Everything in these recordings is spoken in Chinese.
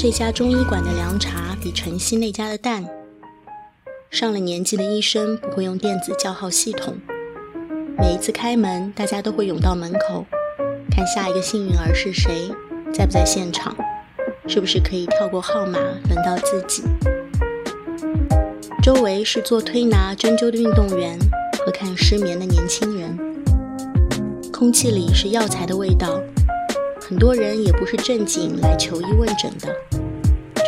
这家中医馆的凉茶比晨曦那家的淡。上了年纪的医生不会用电子叫号系统，每一次开门，大家都会涌到门口，看下一个幸运儿是谁，在不在现场，是不是可以跳过号码轮到自己。周围是做推拿针灸的运动员和看失眠的年轻人，空气里是药材的味道。很多人也不是正经来求医问诊的，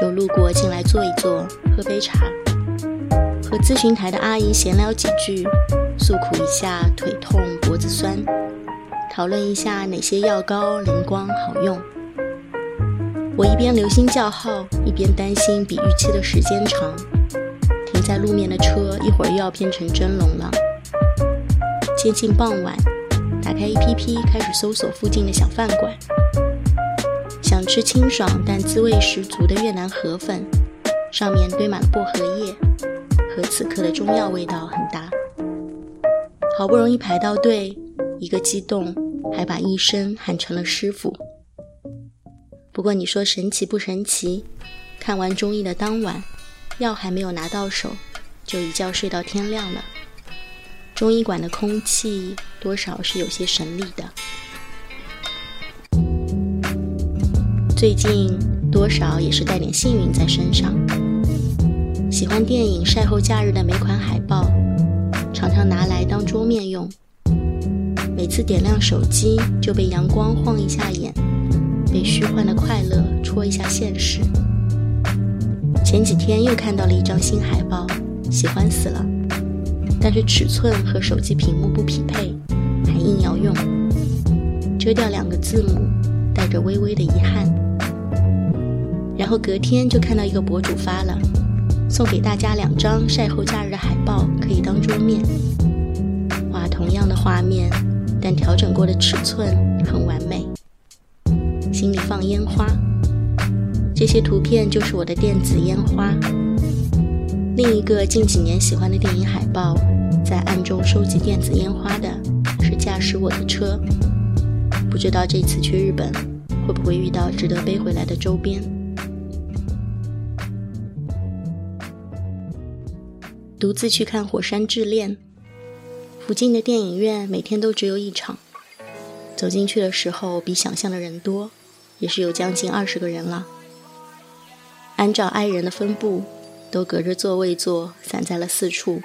就路过进来坐一坐，喝杯茶，和咨询台的阿姨闲聊几句，诉苦一下腿痛脖子酸，讨论一下哪些药膏灵光好用。我一边留心叫号，一边担心比预期的时间长，停在路面的车一会儿又要变成蒸笼了。接近傍晚。打开 APP，开始搜索附近的小饭馆。想吃清爽但滋味十足的越南河粉，上面堆满薄荷叶，和此刻的中药味道很搭。好不容易排到队，一个激动，还把医生喊成了师傅。不过你说神奇不神奇？看完中医的当晚，药还没有拿到手，就一觉睡到天亮了。中医馆的空气多少是有些神秘的。最近多少也是带点幸运在身上。喜欢电影《晒后假日》的每款海报，常常拿来当桌面用。每次点亮手机，就被阳光晃一下眼，被虚幻的快乐戳一下现实。前几天又看到了一张新海报，喜欢死了。但是尺寸和手机屏幕不匹配，还硬要用，遮掉两个字母，带着微微的遗憾。然后隔天就看到一个博主发了，送给大家两张晒后假日的海报，可以当桌面。哇，同样的画面，但调整过的尺寸很完美。心里放烟花，这些图片就是我的电子烟花。另一个近几年喜欢的电影海报，在暗中收集电子烟花的是驾驶我的车。不知道这次去日本会不会遇到值得背回来的周边。独自去看《火山之恋》，附近的电影院每天都只有一场。走进去的时候，比想象的人多，也是有将近二十个人了。按照爱人的分布。都隔着座位坐，散在了四处。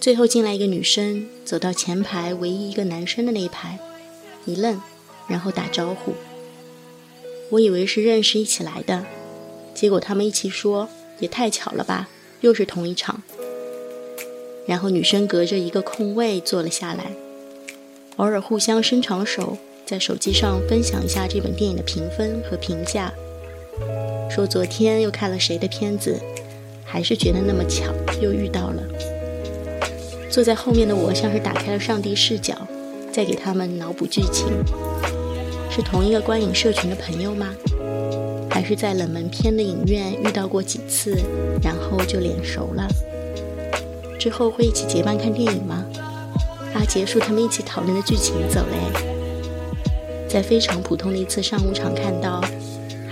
最后进来一个女生，走到前排唯一一个男生的那一排，一愣，然后打招呼。我以为是认识一起来的，结果他们一起说：“也太巧了吧，又是同一场。”然后女生隔着一个空位坐了下来，偶尔互相伸长手，在手机上分享一下这本电影的评分和评价。说昨天又看了谁的片子，还是觉得那么巧，又遇到了。坐在后面的我像是打开了上帝视角，在给他们脑补剧情。是同一个观影社群的朋友吗？还是在冷门片的影院遇到过几次，然后就脸熟了？之后会一起结伴看电影吗？啊，结束他们一起讨论的剧情走嘞。在非常普通的一次商务场看到。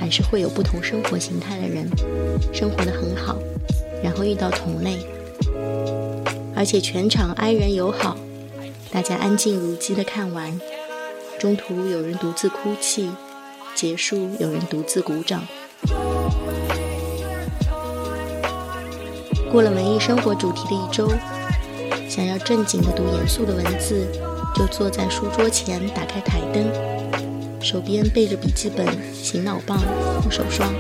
还是会有不同生活形态的人，生活的很好，然后遇到同类，而且全场哀人友好，大家安静如鸡的看完，中途有人独自哭泣，结束有人独自鼓掌。过了文艺生活主题的一周，想要正经的读严肃的文字，就坐在书桌前，打开台灯。手边背着笔记本、醒脑棒、护手霜，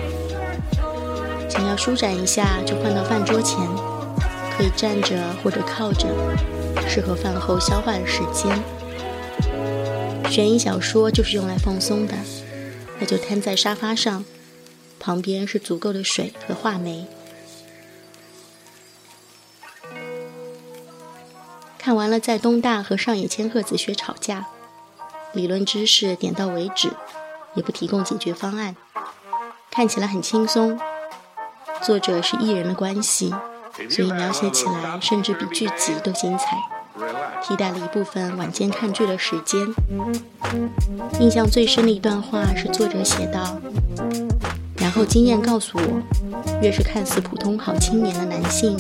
想要舒展一下，就换到饭桌前，可以站着或者靠着，适合饭后消化的时间。悬疑小说就是用来放松的，那就瘫在沙发上，旁边是足够的水和话梅。看完了在东大和上野千鹤子学吵架。理论知识点到为止，也不提供解决方案，看起来很轻松。作者是艺人的关系，所以描写起来甚至比剧集都精彩，替代了一部分晚间看剧的时间。印象最深的一段话是作者写道：“然后经验告诉我，越是看似普通好青年的男性，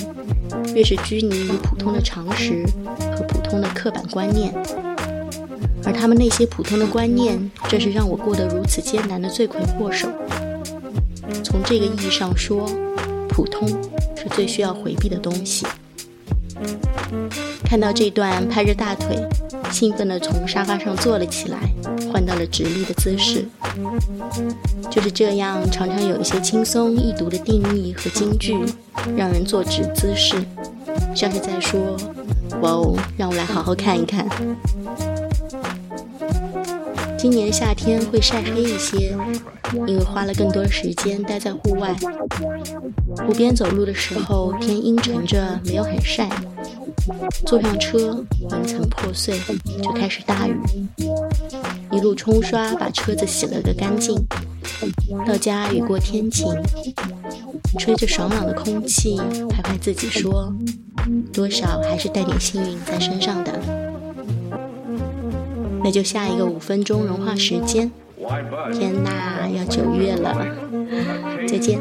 越是拘泥于普通的常识和普通的刻板观念。而他们那些普通的观念，正是让我过得如此艰难的罪魁祸首。从这个意义上说，普通是最需要回避的东西。看到这段，拍着大腿，兴奋地从沙发上坐了起来，换到了直立的姿势。就是这样，常常有一些轻松易读的定义和金句，让人坐直姿势，像是在说：“哇哦，让我来好好看一看。”今年夏天会晒黑一些，因为花了更多时间待在户外。湖边走路的时候，天阴沉着，没有很晒。坐上车，云层破碎，就开始大雨。一路冲刷，把车子洗了个干净。到家雨过天晴，吹着爽朗的空气，拍拍自己说：多少还是带点幸运在身上的。那就下一个五分钟融化时间。天哪，要九月了，再见。